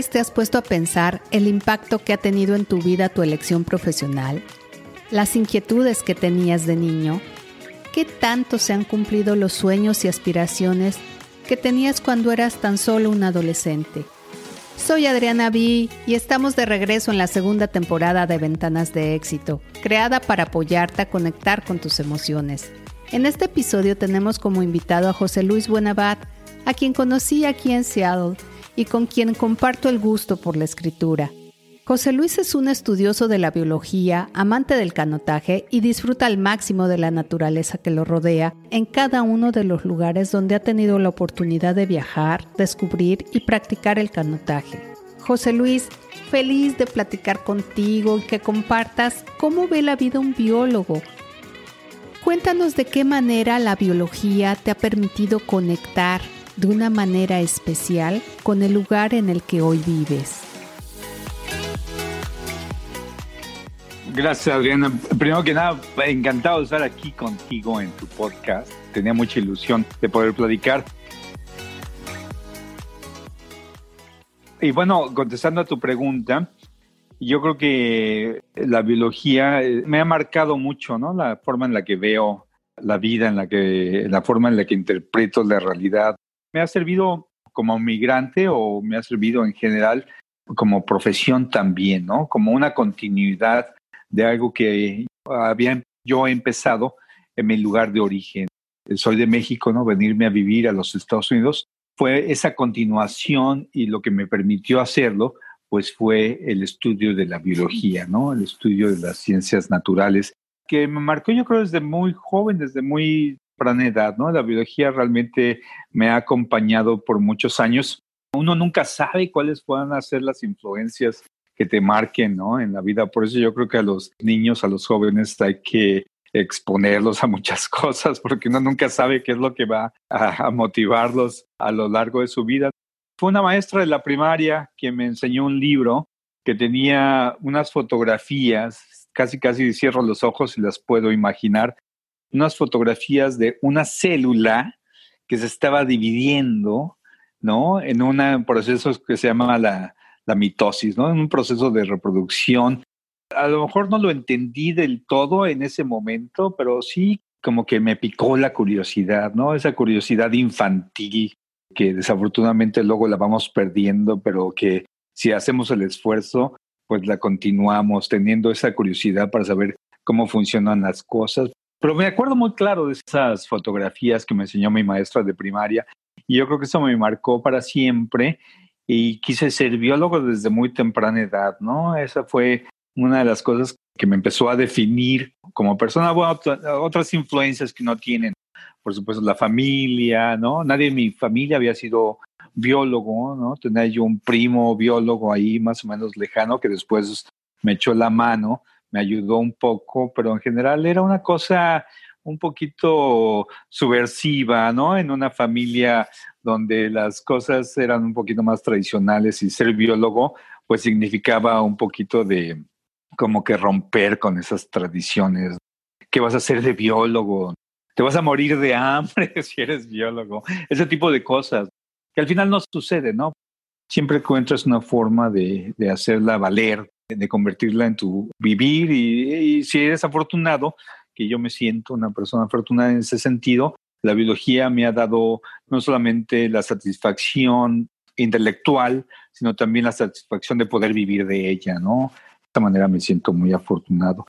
vez te has puesto a pensar el impacto que ha tenido en tu vida tu elección profesional? ¿Las inquietudes que tenías de niño? ¿Qué tanto se han cumplido los sueños y aspiraciones que tenías cuando eras tan solo un adolescente? Soy Adriana B y estamos de regreso en la segunda temporada de Ventanas de Éxito, creada para apoyarte a conectar con tus emociones. En este episodio tenemos como invitado a José Luis Buenabat, a quien conocí aquí en Seattle y con quien comparto el gusto por la escritura. José Luis es un estudioso de la biología, amante del canotaje y disfruta al máximo de la naturaleza que lo rodea en cada uno de los lugares donde ha tenido la oportunidad de viajar, descubrir y practicar el canotaje. José Luis, feliz de platicar contigo y que compartas cómo ve la vida un biólogo. Cuéntanos de qué manera la biología te ha permitido conectar de una manera especial con el lugar en el que hoy vives. Gracias, Adriana. Primero que nada, encantado de estar aquí contigo en tu podcast. Tenía mucha ilusión de poder platicar. Y bueno, contestando a tu pregunta, yo creo que la biología eh, me ha marcado mucho, ¿no? La forma en la que veo la vida, en la que, la forma en la que interpreto la realidad, me ha servido como migrante o me ha servido en general como profesión también, ¿no? Como una continuidad de algo que había yo empezado en mi lugar de origen. Soy de México, ¿no? Venirme a vivir a los Estados Unidos fue esa continuación y lo que me permitió hacerlo, pues fue el estudio de la biología, ¿no? El estudio de las ciencias naturales, que me marcó yo creo desde muy joven, desde muy ¿no? La biología realmente me ha acompañado por muchos años. Uno nunca sabe cuáles puedan ser las influencias que te marquen. En la vida. Por eso yo creo que a los niños, a los jóvenes hay que exponerlos a muchas cosas porque uno nunca sabe qué es lo que va a, motivarlos a lo largo de su vida. Fue una maestra de la primaria que me enseñó un libro que tenía unas fotografías, casi casi cierro los ojos y las puedo imaginar, unas fotografías de una célula que se estaba dividiendo, ¿no? En un proceso que se llama la, la mitosis, ¿no? En un proceso de reproducción. A lo mejor no lo entendí del todo en ese momento, pero sí como que me picó la curiosidad, ¿no? Esa curiosidad infantil que desafortunadamente luego la vamos perdiendo, pero que si hacemos el esfuerzo, pues la continuamos teniendo esa curiosidad para saber cómo funcionan las cosas. Pero me acuerdo muy claro de esas fotografías que me enseñó mi maestra de primaria y yo creo que eso me marcó para siempre y quise ser biólogo desde muy temprana edad, ¿no? Esa fue una de las cosas que me empezó a definir como persona, bueno, otras influencias que no tienen, por supuesto, la familia, ¿no? Nadie en mi familia había sido biólogo, ¿no? Tenía yo un primo biólogo ahí más o menos lejano que después me echó la mano me ayudó un poco, pero en general era una cosa un poquito subversiva, ¿no? En una familia donde las cosas eran un poquito más tradicionales y ser biólogo pues significaba un poquito de como que romper con esas tradiciones. ¿Qué vas a hacer de biólogo? Te vas a morir de hambre si eres biólogo. Ese tipo de cosas que al final no sucede, ¿no? Siempre encuentras una forma de, de hacerla valer, de convertirla en tu vivir y, si eres afortunado, que yo me siento una persona afortunada en ese sentido, la biología me ha dado no solamente la satisfacción intelectual, sino también la satisfacción de poder vivir de ella, ¿no? De esta manera me siento muy afortunado.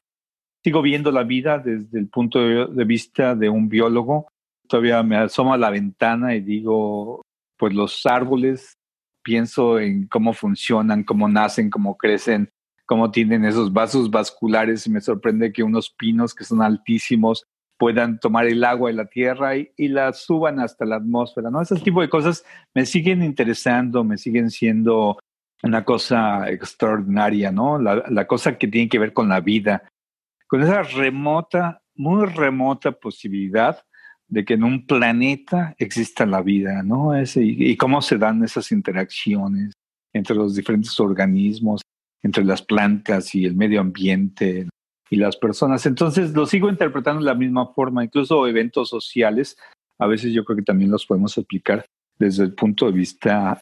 Sigo viendo la vida desde el punto de vista de un biólogo. Todavía me asomo a la ventana y digo, pues los árboles, pienso en cómo funcionan, cómo nacen, cómo crecen, cómo tienen esos vasos vasculares y me sorprende que unos pinos que son altísimos puedan tomar el agua de la tierra y, la suban hasta la atmósfera, ¿no? Ese tipo de cosas me siguen interesando, me siguen siendo una cosa extraordinaria, ¿no? La, cosa que tiene que ver con la vida, con esa remota, muy remota posibilidad de que en un planeta exista la vida, ¿no? Ese, y cómo se dan esas interacciones entre los diferentes organismos, entre las plantas y el medio ambiente y las personas. Entonces lo sigo interpretando de la misma forma, incluso eventos sociales, a veces yo creo que también los podemos explicar desde el punto de vista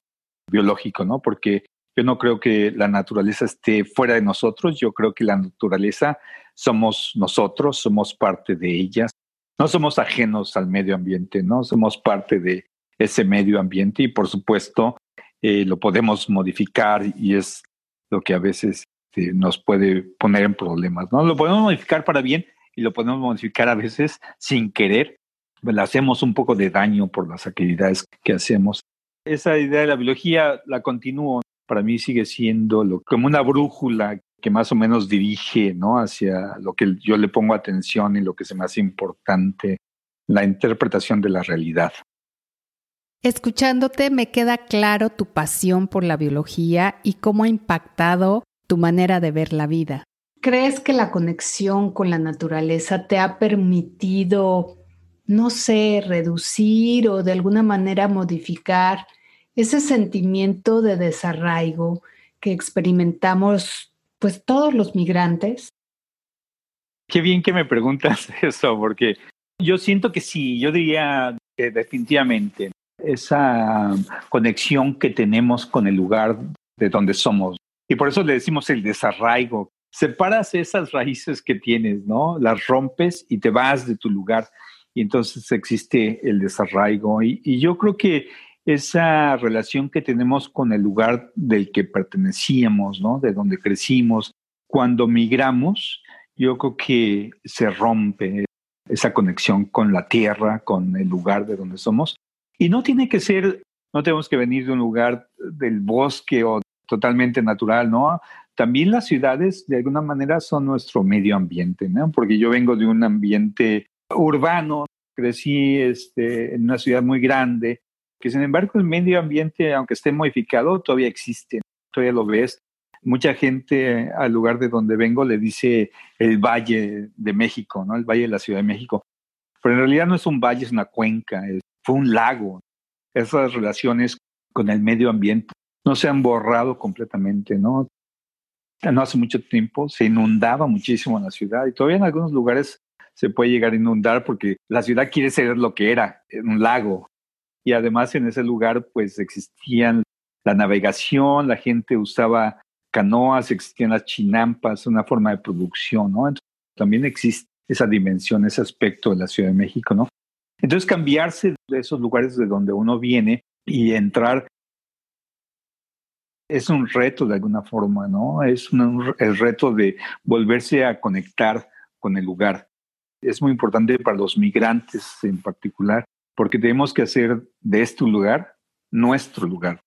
biológico, ¿no? Porque Yo no creo que la naturaleza esté fuera de nosotros, yo creo que la naturaleza somos nosotros, somos parte de ella. No somos ajenos al medio ambiente, ¿no? Somos parte de ese medio ambiente y por supuesto eh, lo podemos modificar y es lo que a veces este, nos puede poner en problemas, ¿no? Lo podemos modificar para bien y lo podemos modificar a veces sin querer. Le hacemos un poco de daño por las actividades que hacemos. Esa idea de la biología la continúo. Para mí sigue siendo lo, como una brújula que más o menos dirige ¿no? hacia lo que yo le pongo atención y lo que es más importante, la interpretación de la realidad. Escuchándote me queda claro tu pasión por la biología y cómo ha impactado tu manera de ver la vida. ¿Crees que la conexión con la naturaleza te ha permitido, no sé, reducir o de alguna manera modificar ese sentimiento de desarraigo que experimentamos pues todos los migrantes? Qué bien que me preguntas eso, porque yo siento que sí, yo diría que definitivamente esa conexión que tenemos con el lugar de donde somos, y por eso le decimos el desarraigo. Separas esas raíces que tienes, ¿no? Las rompes y te vas de tu lugar. Y entonces existe el desarraigo. Y, yo creo que esa relación que tenemos con el lugar del que pertenecíamos, ¿no? De donde crecimos, cuando migramos, yo creo que se rompe esa conexión con la tierra, con el lugar de donde somos. Y no tiene que ser, no tenemos que venir de un lugar del bosque o totalmente natural, ¿no? También las ciudades de alguna manera son nuestro medio ambiente, ¿no? Porque yo vengo de un ambiente urbano, crecí este, en una ciudad muy grande, que sin embargo el medio ambiente, aunque esté modificado, todavía existe, todavía lo ves. Mucha gente al lugar de donde vengo le dice el Valle de México, ¿no? El Valle de la Ciudad de México. Pero en realidad no es un valle, es una cuenca, fue un lago. Esas relaciones con el medio ambiente no se han borrado completamente, ¿no? No hace mucho tiempo se inundaba muchísimo la ciudad y todavía en algunos lugares se puede llegar a inundar porque la ciudad quiere ser lo que era, un lago. Y además en ese lugar pues existían la navegación, la gente usaba canoas, existían las chinampas, una forma de producción, ¿no? Entonces, también existe esa dimensión, ese aspecto de la Ciudad de México, ¿no? Entonces cambiarse de esos lugares de donde uno viene y entrar es un reto de alguna forma, ¿no? Es el reto de volverse a conectar con el lugar. Es muy importante para los migrantes en particular, porque tenemos que hacer de este lugar nuestro lugar.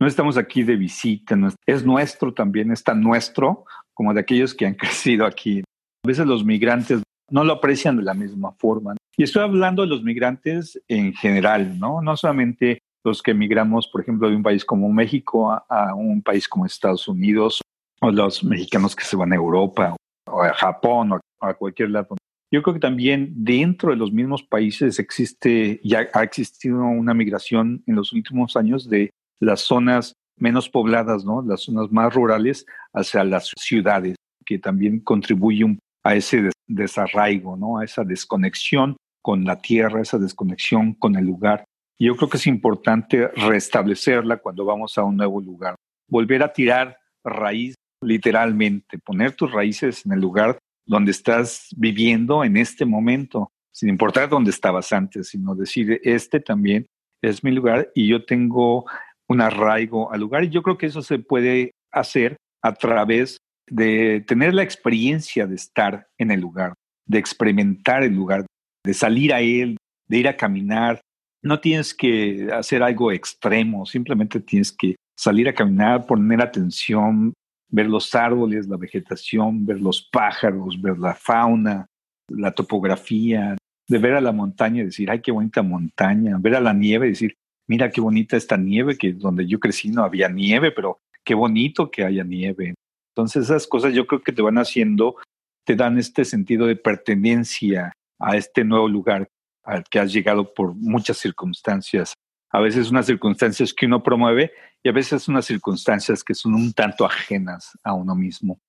No estamos aquí de visita, es nuestro también, está nuestro, como de aquellos que han crecido aquí. A veces los migrantes no lo aprecian de la misma forma. Y estoy hablando de los migrantes en general, ¿no? No solamente los que emigramos, por ejemplo, de un país como México a, un país como Estados Unidos, o los mexicanos que se van a Europa o a Japón o a cualquier lado. Yo creo que también dentro de los mismos países existe, ya ha existido una migración en los últimos años de las zonas menos pobladas, ¿no? Las zonas más rurales hacia las ciudades, que también contribuyen a ese desarraigo, ¿no? A esa desconexión con la tierra, esa desconexión con el lugar yo creo que es importante restablecerla cuando vamos a un nuevo lugar. Volver a tirar raíz literalmente, poner tus raíces en el lugar donde estás viviendo en este momento, sin importar dónde estabas antes, sino decir, este también es mi lugar y yo tengo un arraigo al lugar. Y yo creo que eso se puede hacer a través de tener la experiencia de estar en el lugar, de experimentar el lugar, de salir a él, de ir a caminar, no tienes que hacer algo extremo, simplemente tienes que salir a caminar, poner atención, ver los árboles, la vegetación, ver los pájaros, ver la fauna, la topografía, de ver a la montaña y decir, ay, qué bonita montaña, ver a la nieve y decir, mira qué bonita esta nieve, que donde yo crecí no había nieve, pero qué bonito que haya nieve. Entonces esas cosas yo creo que te van haciendo, te dan este sentido de pertenencia a este nuevo lugar al que has llegado por muchas circunstancias. A veces unas circunstancias que uno promueve y a veces unas circunstancias que son un tanto ajenas a uno mismo.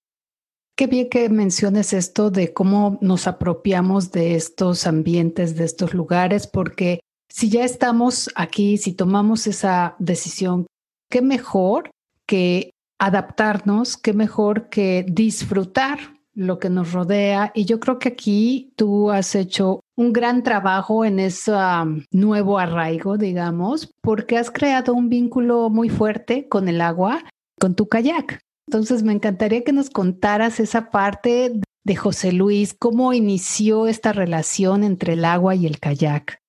Qué bien que menciones esto de cómo nos apropiamos de estos ambientes, de estos lugares, porque si ya estamos aquí, si tomamos esa decisión, qué mejor que adaptarnos, qué mejor que disfrutar lo que nos rodea. Y yo creo que aquí tú has hecho un gran trabajo en ese um, nuevo arraigo, digamos, porque has creado un vínculo muy fuerte con el agua, con tu kayak. Entonces, me encantaría que nos contaras esa parte de José Luis, cómo inició esta relación entre el agua y el kayak.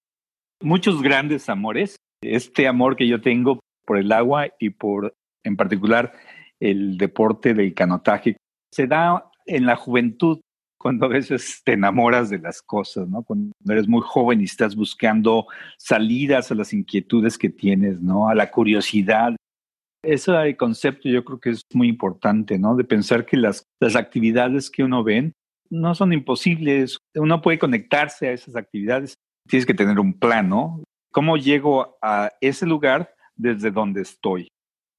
Muchos grandes amores. Este amor que yo tengo por el agua y por, en particular, el deporte del canotaje, se da en la juventud, cuando a veces te enamoras de las cosas, ¿no? Cuando eres muy joven y estás buscando salidas a las inquietudes que tienes, ¿no? A la curiosidad. Ese concepto yo creo que es muy importante, ¿no? De pensar que las, las actividades que uno ve no son imposibles. Uno puede conectarse a esas actividades. Tienes que tener un plan, ¿no? ¿Cómo llego a ese lugar desde donde estoy?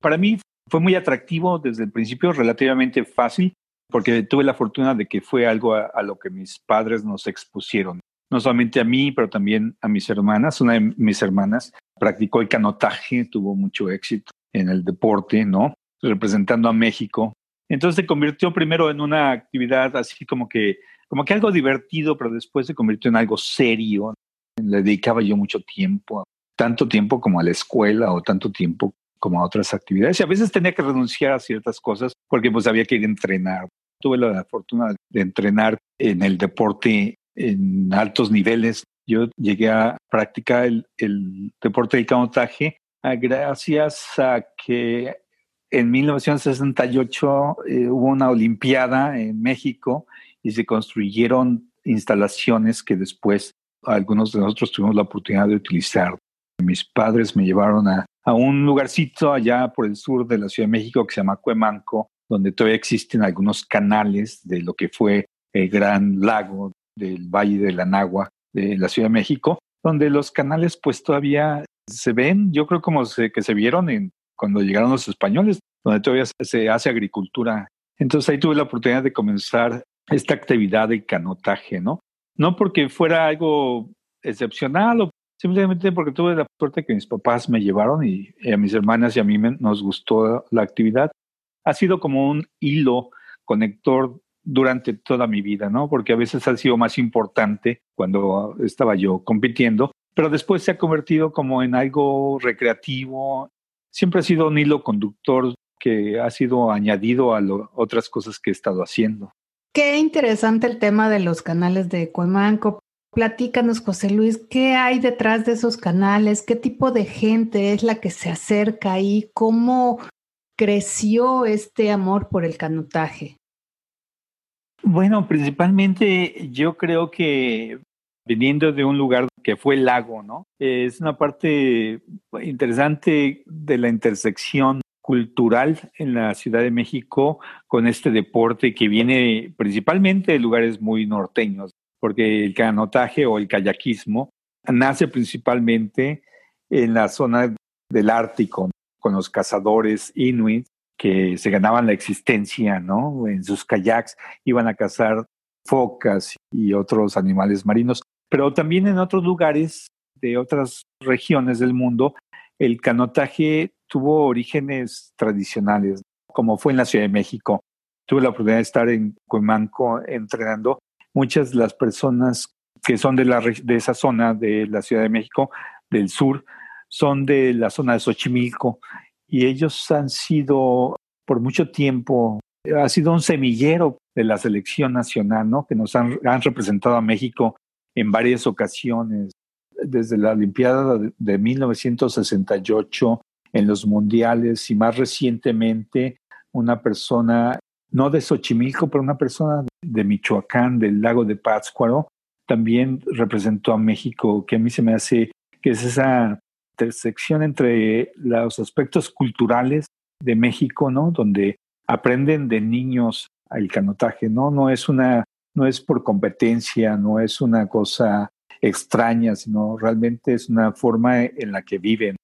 Para mí fue muy atractivo desde el principio, relativamente fácil, porque tuve la fortuna de que fue algo a, lo que mis padres nos expusieron. No solamente a mí, pero también a mis hermanas. Una de mis hermanas practicó el canotaje, tuvo mucho éxito en el deporte, ¿no? Representando a México. Entonces se convirtió primero en una actividad así como que, como que algo divertido, pero después se convirtió en algo serio. Le dedicaba yo mucho tiempo, tanto tiempo como a la escuela o tanto tiempo como a otras actividades. Y a veces tenía que renunciar a ciertas cosas porque pues había que ir a entrenar. Tuve la fortuna de entrenar en el deporte en altos niveles. Yo llegué a practicar el, deporte de canotaje ah, gracias a que en 1968 eh, hubo una Olimpiada en México y se construyeron instalaciones que después algunos de nosotros tuvimos la oportunidad de utilizar. Mis padres me llevaron a, un lugarcito allá por el sur de la Ciudad de México que se llama Cuemanco, donde todavía existen algunos canales de lo que fue el gran lago del Valle de la Nagua de la Ciudad de México, donde los canales pues todavía se ven, yo creo como que se vieron en, cuando llegaron los españoles, donde todavía se hace agricultura. Entonces ahí tuve la oportunidad de comenzar esta actividad de canotaje, ¿no? No porque fuera algo excepcional o simplemente porque tuve la suerte que mis papás me llevaron y, a mis hermanas y a mí nos gustó la actividad. Ha sido como un hilo conector durante toda mi vida, ¿no? Porque a veces ha sido más importante cuando estaba yo compitiendo, pero después se ha convertido como en algo recreativo. Siempre ha sido un hilo conductor que ha sido añadido a otras cosas que he estado haciendo. Qué interesante el tema de los canales de Cuemanco, Platícanos, José Luis, ¿qué hay detrás de esos canales? ¿Qué tipo de gente es la que se acerca ahí? ¿Cómo creció este amor por el canotaje? Bueno, principalmente yo creo que viniendo de un lugar que fue el lago, ¿no? Es una parte interesante de la intersección cultural en la Ciudad de México con este deporte que viene principalmente de lugares muy norteños, porque el canotaje o el kayakismo nace principalmente en la zona del Ártico, con los cazadores inuit que se ganaban la existencia, ¿no? En sus kayaks iban a cazar focas y otros animales marinos, pero también en otros lugares de otras regiones del mundo, el canotaje tuvo orígenes tradicionales, como fue en la Ciudad de México. Tuve la oportunidad de estar en Cuemanco entrenando muchas de las personas que son de, la, de esa zona de la Ciudad de México, del sur, son de la zona de Xochimilco y ellos han sido por mucho tiempo, ha sido un semillero de la selección nacional, ¿no? Que nos han, han representado a México en varias ocasiones, desde la Olimpiada de 1968, en los mundiales y más recientemente una persona no de Xochimilco, pero una persona de Michoacán, del lago de Pátzcuaro, también representó a México, que a mí se me hace que es esa intersección entre los aspectos culturales de México, ¿no? Donde aprenden de niños el canotaje, ¿no? No es una, no es por competencia, no es una cosa extraña, sino realmente es una forma en la que viven.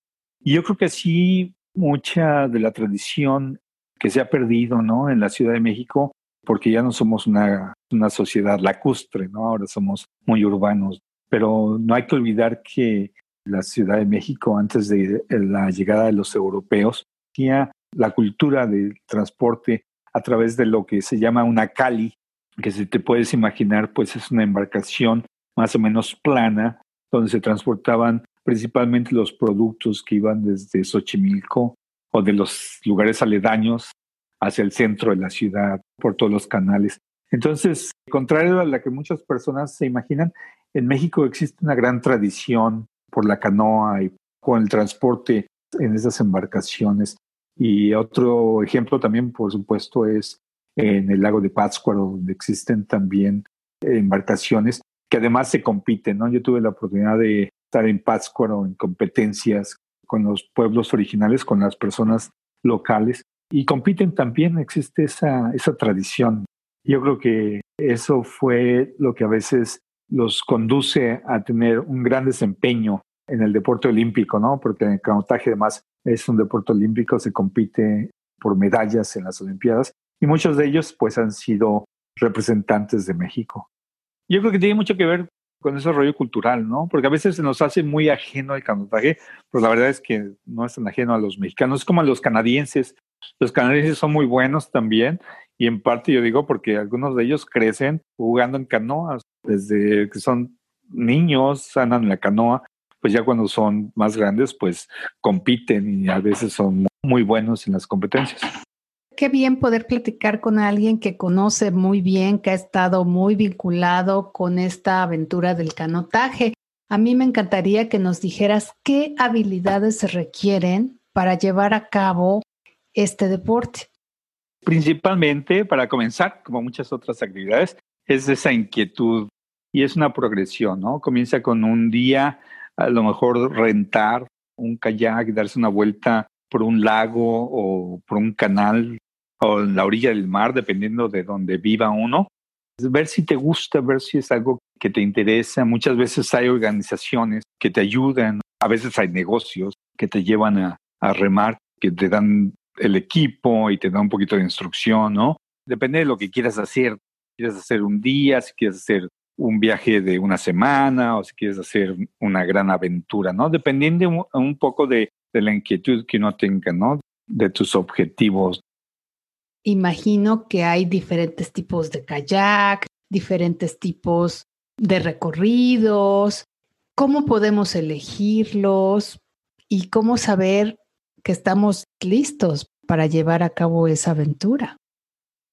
Y yo creo que sí, mucha de la tradición que se ha perdido, ¿no? En la Ciudad de México, porque ya no somos una, una sociedad lacustre, ¿no? Ahora somos muy urbanos. Pero no hay que olvidar que la Ciudad de México, antes de la llegada de los europeos, tenía la cultura del transporte a través de lo que se llama una cali, que si te puedes imaginar, pues es una embarcación más o menos plana, donde se transportaban principalmente los productos que iban desde Xochimilco o de los lugares aledaños hacia el centro de la ciudad, por todos los canales. Entonces, contrario a la que muchas personas se imaginan, en México existe una gran tradición por la canoa y con el transporte en esas embarcaciones. Y otro ejemplo también, por supuesto, es en el lago de Pátzcuaro, donde existen también embarcaciones que además se compiten, ¿no? Yo tuve la oportunidad de estar en Pátzcuaro en competencias con los pueblos originales, con las personas locales, y compiten también, existe esa, esa tradición. Yo creo que eso fue lo que a veces los conduce a tener un gran desempeño en el deporte olímpico, ¿no? Porque el canotaje además es un deporte olímpico, se compite por medallas en las Olimpiadas y muchos de ellos pues han sido representantes de México. Yo creo que tiene mucho que ver con ese rollo cultural, ¿no? Porque a veces se nos hace muy ajeno el canotaje, pero la verdad es que no es tan ajeno a los mexicanos, es como a los canadienses. Los canadienses son muy buenos también, y en parte yo digo porque algunos de ellos crecen jugando en canoas, desde que son niños, andan en la canoa, pues ya cuando son más grandes, pues compiten y a veces son muy buenos en las competencias. Qué bien poder platicar con alguien que conoce muy bien, que ha estado muy vinculado con esta aventura del canotaje. A mí me encantaría que nos dijeras qué habilidades se requieren para llevar a cabo este deporte. Principalmente, para comenzar, como muchas otras actividades, es esa inquietud y es una progresión, ¿no? Comienza con un día, a lo mejor rentar un kayak, darse una vuelta por un lago o por un canal o en la orilla del mar, dependiendo de donde viva uno. Ver si te gusta, ver si es algo que te interesa. Muchas veces hay organizaciones que te ayudan, a veces hay negocios que te llevan a, a remar, que te dan el equipo y te dan un poquito de instrucción, ¿no? Depende de lo que quieras hacer. quieres hacer un día, si quieres hacer un viaje de una semana o si quieres hacer una gran aventura, ¿no? Dependiendo un, un poco de, de la inquietud que uno tenga, ¿no? De tus objetivos imagino que hay diferentes tipos de kayak, diferentes tipos de recorridos. ¿Cómo podemos elegirlos y cómo saber que estamos listos para llevar a cabo esa aventura?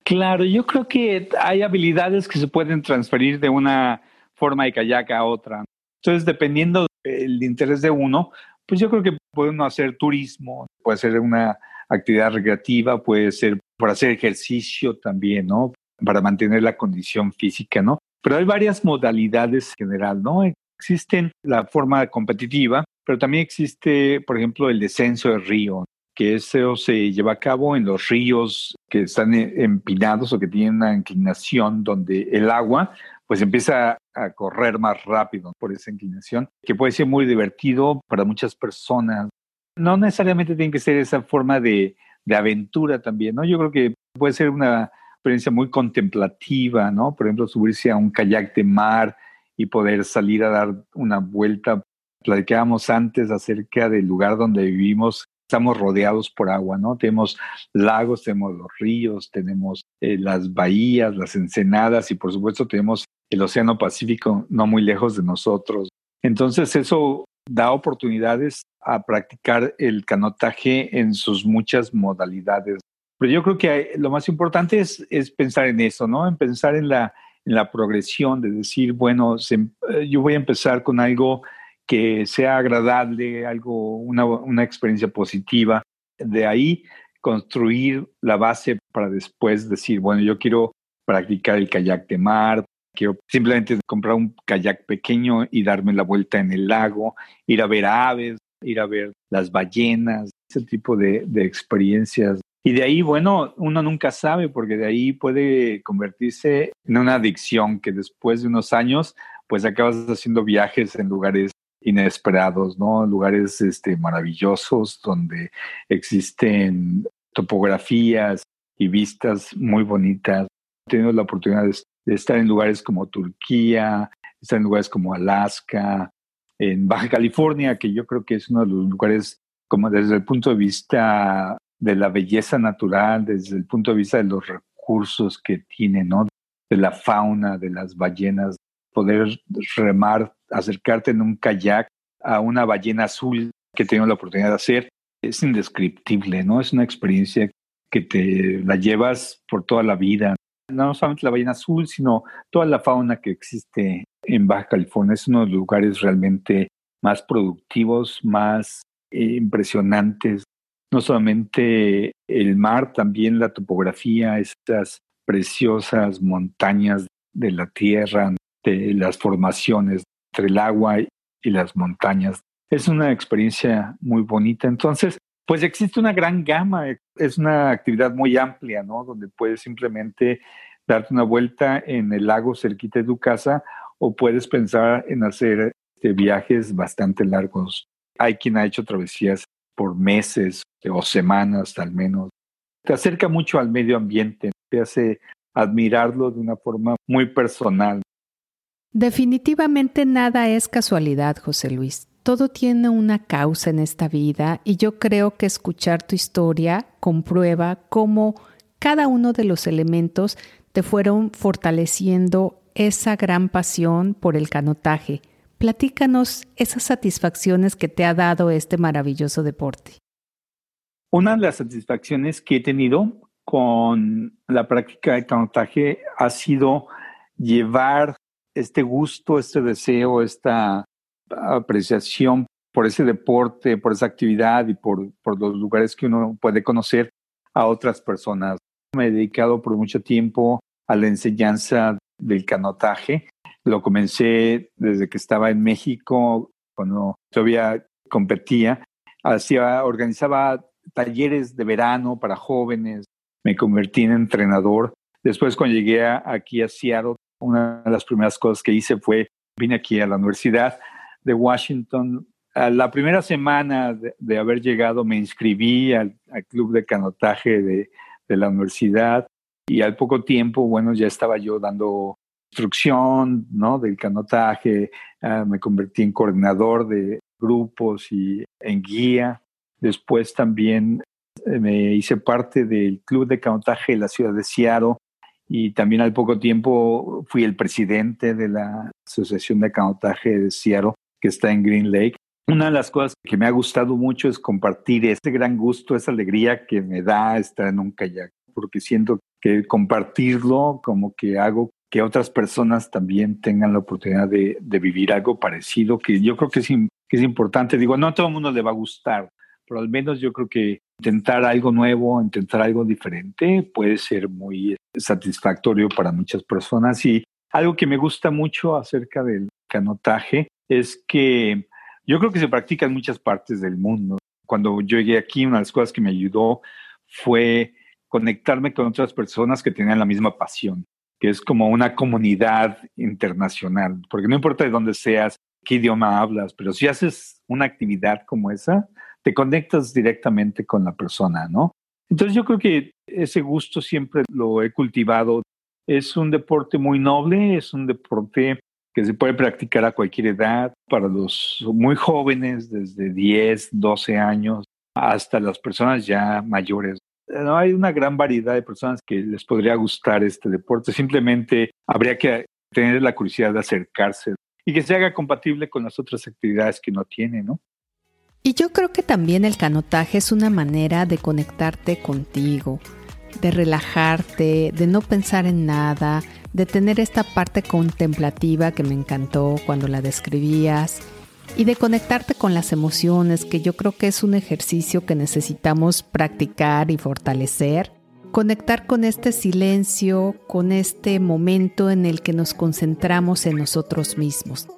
Claro, yo creo que hay habilidades que se pueden transferir de una forma de kayak a otra. Entonces, dependiendo del interés de uno, pues yo creo que puede uno hacer turismo, puede ser una actividad recreativa, puede ser por hacer ejercicio también, ¿no? Para mantener la condición física, ¿no? Pero hay varias modalidades en general, ¿no? Existen la forma competitiva, pero también existe, por ejemplo, el descenso del río, que eso se lleva a cabo en los ríos que están empinados o que tienen una inclinación donde el agua pues empieza a correr más rápido por esa inclinación, que puede ser muy divertido para muchas personas. No necesariamente tiene que ser esa forma de de aventura también, ¿no? Yo creo que puede ser una experiencia muy contemplativa, ¿no? Por ejemplo, subirse a un kayak de mar y poder salir a dar una vuelta. Platicábamos antes acerca del lugar donde vivimos. Estamos rodeados por agua, ¿no? Tenemos lagos, tenemos los ríos, tenemos eh, las bahías, las ensenadas y por supuesto tenemos el Océano Pacífico no muy lejos de nosotros. Entonces eso da oportunidades a practicar el canotaje en sus muchas modalidades. Pero yo creo que lo más importante es, es pensar en eso, ¿no? En pensar en la, en la progresión, de decir, bueno, eh, yo voy a empezar con algo que sea agradable, algo, una, una experiencia positiva. De ahí construir la base para después decir, bueno, yo quiero practicar el kayak de mar, quiero simplemente comprar un kayak pequeño y darme la vuelta en el lago, ir a ver aves, ir a ver las ballenas, ese tipo de, de experiencias. Y de ahí, bueno, uno nunca sabe porque de ahí puede convertirse en una adicción que después de unos años, pues acabas haciendo viajes en lugares inesperados, ¿no? Lugares este, maravillosos donde existen topografías y vistas muy bonitas. He tenido la oportunidad de estar en lugares como Turquía, estar en lugares como Alaska, en Baja California, que yo creo que es uno de los lugares, como desde el punto de vista de la belleza natural, desde el punto de vista de los recursos que tiene, ¿no? De la fauna, de las ballenas, poder remar, acercarte en un kayak a una ballena azul que he tenido la oportunidad de hacer, es indescriptible, ¿no? Es una experiencia que te la llevas por toda la vida. No solamente la ballena azul, sino toda la fauna que existe en Baja California. Es uno de los lugares realmente más productivos, más eh, impresionantes. No solamente el mar, también la topografía, estas preciosas montañas de la tierra, de las formaciones el agua y las montañas. Es una experiencia muy bonita. Entonces, pues existe una gran gama, es una actividad muy amplia, ¿no? Donde puedes simplemente darte una vuelta en el lago cerquita de tu casa o puedes pensar en hacer este, viajes bastante largos. Hay quien ha hecho travesías por meses o semanas al menos. Te acerca mucho al medio ambiente, te hace admirarlo de una forma muy personal. Definitivamente nada es casualidad, José Luis todo tiene una causa en esta vida y yo creo que escuchar tu historia comprueba cómo cada uno de los elementos te fueron fortaleciendo esa gran pasión por el canotaje. Platícanos esas satisfacciones que te ha dado este maravilloso deporte. Una de las satisfacciones que he tenido con la práctica de canotaje ha sido llevar este gusto, este deseo, esta apreciación por ese deporte, por esa actividad y por, por los lugares que uno puede conocer a otras personas. Me he dedicado por mucho tiempo a la enseñanza del canotaje. Lo comencé desde que estaba en México, cuando todavía competía. Hacía, organizaba talleres de verano para jóvenes. Me convertí en entrenador. Después, cuando llegué aquí a Seattle, una de las primeras cosas que hice fue, vine aquí a la universidad de Washington. A la primera semana de, haber llegado me inscribí al, club de canotaje de, la universidad y al poco tiempo, bueno, ya estaba yo dando instrucción, ¿no? Del canotaje, ah, me convertí en coordinador de grupos y en guía. Después también eh, me hice parte del club de canotaje de la ciudad de Seattle y también al poco tiempo fui el presidente de la Asociación de Canotaje de Seattle que está en Green Lake. Una de las cosas que me ha gustado mucho es compartir ese gran gusto, esa alegría que me da estar en un kayak, porque siento que compartirlo como que hago que otras personas también tengan la oportunidad de, vivir algo parecido, que yo creo que es, que es importante. Digo, no a todo el mundo le va a gustar, pero al menos yo creo que intentar algo nuevo, intentar algo diferente puede ser muy satisfactorio para muchas personas. Y algo que me gusta mucho acerca del canotaje es que yo creo que se practica en muchas partes del mundo. Cuando yo llegué aquí, una de las cosas que me ayudó fue conectarme con otras personas que tenían la misma pasión, que es como una comunidad internacional, porque no importa de dónde seas, qué idioma hablas, pero si haces una actividad como esa, te conectas directamente con la persona, ¿no? Entonces yo creo que ese gusto siempre lo he cultivado. Es un deporte muy noble, es un deporte que se puede practicar a cualquier edad, para los muy jóvenes, desde 10, 12 años, hasta las personas ya mayores. No hay una gran variedad de personas que les podría gustar este deporte. Simplemente habría que tener la curiosidad de acercarse y que se haga compatible con las otras actividades que no tiene, ¿no? Y yo creo que también el canotaje es una manera de conectarte contigo, de relajarte, de no pensar en nada, de tener esta parte contemplativa que me encantó cuando la describías y de conectarte con las emociones, que yo creo que es un ejercicio que necesitamos practicar y fortalecer. Conectar con este silencio, con este momento en el que nos concentramos en nosotros mismos.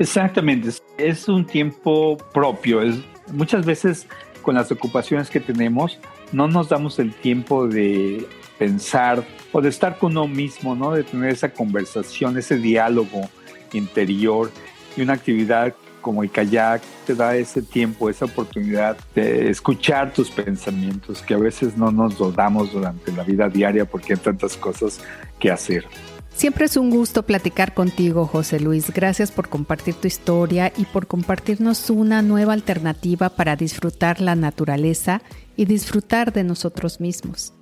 Exactamente, es un tiempo propio. Es, muchas veces con las ocupaciones que tenemos no nos damos el tiempo de pensar o de estar con uno mismo, ¿no? De tener esa conversación, ese diálogo interior y una actividad como el kayak te da ese tiempo, esa oportunidad de escuchar tus pensamientos que a veces no nos lo damos durante la vida diaria porque hay tantas cosas que hacer. Siempre es un gusto platicar contigo, José Luis. Gracias por compartir tu historia y por compartirnos una nueva alternativa para disfrutar la naturaleza y disfrutar de nosotros mismos.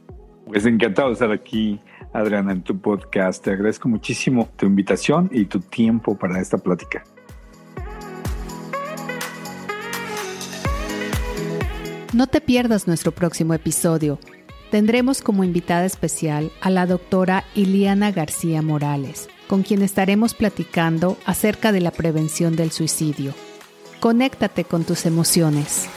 Pues encantado de estar aquí, Adriana, en tu podcast. Te agradezco muchísimo tu invitación y tu tiempo para esta plática. No te pierdas nuestro próximo episodio. Tendremos como invitada especial a la doctora Iliana García Morales, con quien estaremos platicando acerca de la prevención del suicidio. Conéctate con tus emociones.